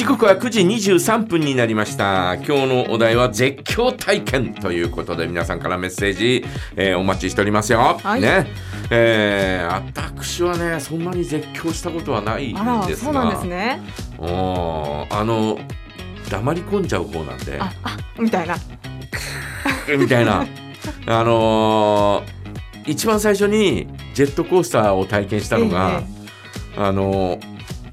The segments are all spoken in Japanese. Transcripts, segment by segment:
時刻は9時23分になりました。今日のお題は絶叫体験ということで皆さんからメッセージ、えー、お待ちしておりますよ、はい、ね。えー、私はねそんなに絶叫したことはないんですが。そうなんですね。おあの黙り込んじゃう方なんで。ああみたいな。みたいな。あのー、一番最初にジェットコースターを体験したのが、えー、あのー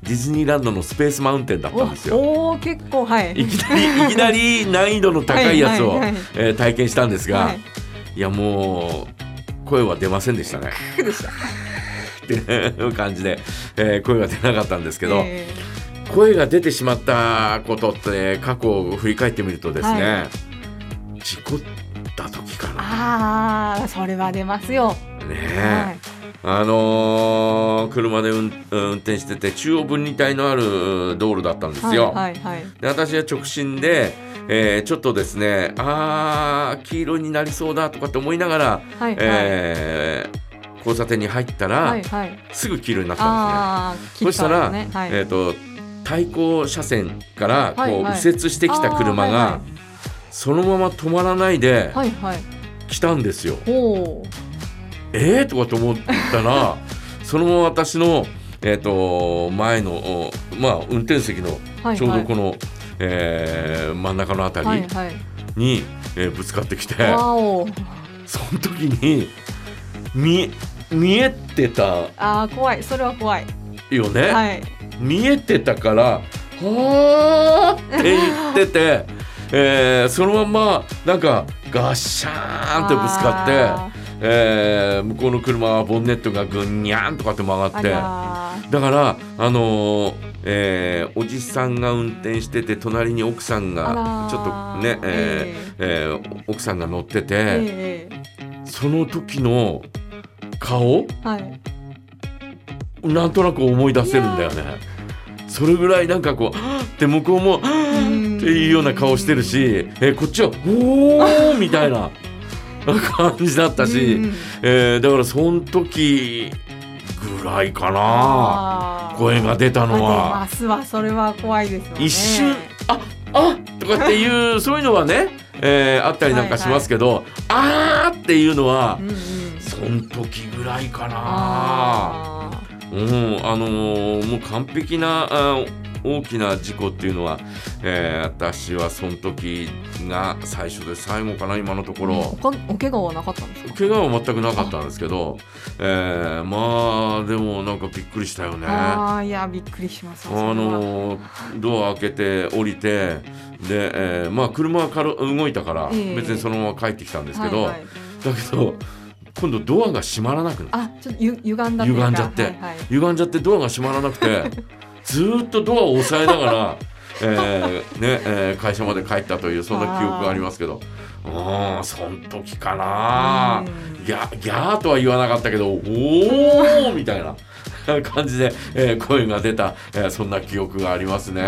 ディズニーランドのスペースマウンテンだったんですよ。お結構はいいきなりいきなり難易度の高いやつを、はえー、体験したんですが、はい、いやもう声は出ませんでしたね。でしたっていう感じで、えー、声が出なかったんですけど、えー、声が出てしまったことって過去を振り返ってみるとですね、はい、事故った時かな。ああそれは出ますよ。ねえ。はいあのー、車で運転してて中央分離帯のある道路だったんですよ。はいはいはい、で私は直進で、えー、ちょっとですねあ黄色になりそうだとかって思いながら、はいはい、えー、交差点に入ったら、はいはい、すぐ黄色になったんですね。そしたら、ね。はい、えーと、対向車線からこう、右折してきた車が、はいはい、そのまま止まらないで来たんですよ。はいえー、とかと思ったら そのまま私の、えーと、前の、まあ、運転席のちょうどこの、はいはい、えー、真ん中の辺りに、はいはい、えー、ぶつかってきてその時に見見えてたあ怖い。それは怖い。よね、はい、見えてたから「はあ」って言ってて、えー、そのままなんかガッシャーンってぶつかって。えー、向こうの車はボンネットがぐんにゃんとかって曲がって。だからあのー、えー、おじさんが運転してて隣に奥さんがちょっとね、えーえー、奥さんが乗ってて、えー、その時の顔、はい、なんとなく思い出せるんだよね。それぐらいなんかこう「って向こうも「っていうような顔してるし、えー、こっちは「おお!」みたいな。感じだったし、うん、えー、だからその時ぐらいかな声が出たのは。明日はそれは怖いですよね。一瞬ああとかっていう そういうのはね、えー、あったりなんかしますけど、はいはい、あーっていうのは、うんうん、その時ぐらいかな。うん、あのー、もう完璧なあ大きな事故っていうのは、えー、私はその時が最初で最後かな今のところ、お怪我はなかったんですか？怪我は全くなかったんですけど、えー、まあでもなんかびっくりしたよね。ああいやびっくりしますあのドア開けて降りてで、えー、まあ車は動いたから別にそのまま帰ってきたんですけど、はいはい、だけど今度ドアが閉まらなくなあちょっとゆ歪んだ歪んじゃって、はいはい、歪んじゃってドアが閉まらなくてずっとドアを押さえながら、えーねえー、会社まで帰ったというそんな記憶がありますけど。うんそん時かな。ギャギャーとは言わなかったけどおおみたいな。感じで、えー、声が出た、えー、そんな記憶がありますね、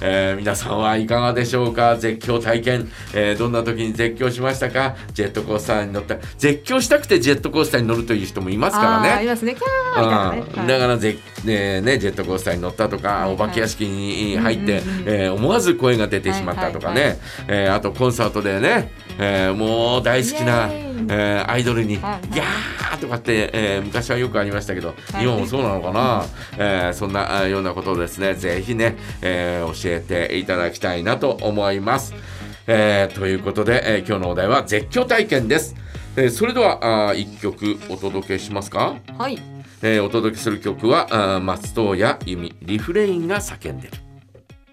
えー、皆さんはいかがでしょうか？絶叫体験、えどんな時に絶叫しましたか？ジェットコースターに乗った。絶叫したくてジェットコースターに乗るという人もいますからね。ありますね。キャー、ね、だからぜ、ねね、ジェットコースターに乗ったとか、はいはい、お化け屋敷に入って、え思わず声が出てしまったとかね、えあとコンサートでね、えもう大好きな、えアイドルに「ギャー!」とかって、え昔はよくありましたけど、今もそうなのかな、えー、そんなようなことをですねぜひね、えー、教えていただきたいなと思います。えー、ということで、えー、今日のお題は絶叫体験です。えー、それではあ1曲お届けしますか？はい。えー、お届けする曲はあ松任谷由実リフレインが叫んでる。